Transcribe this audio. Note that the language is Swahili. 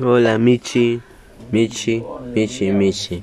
Hola Michi. Michi Michi Michi.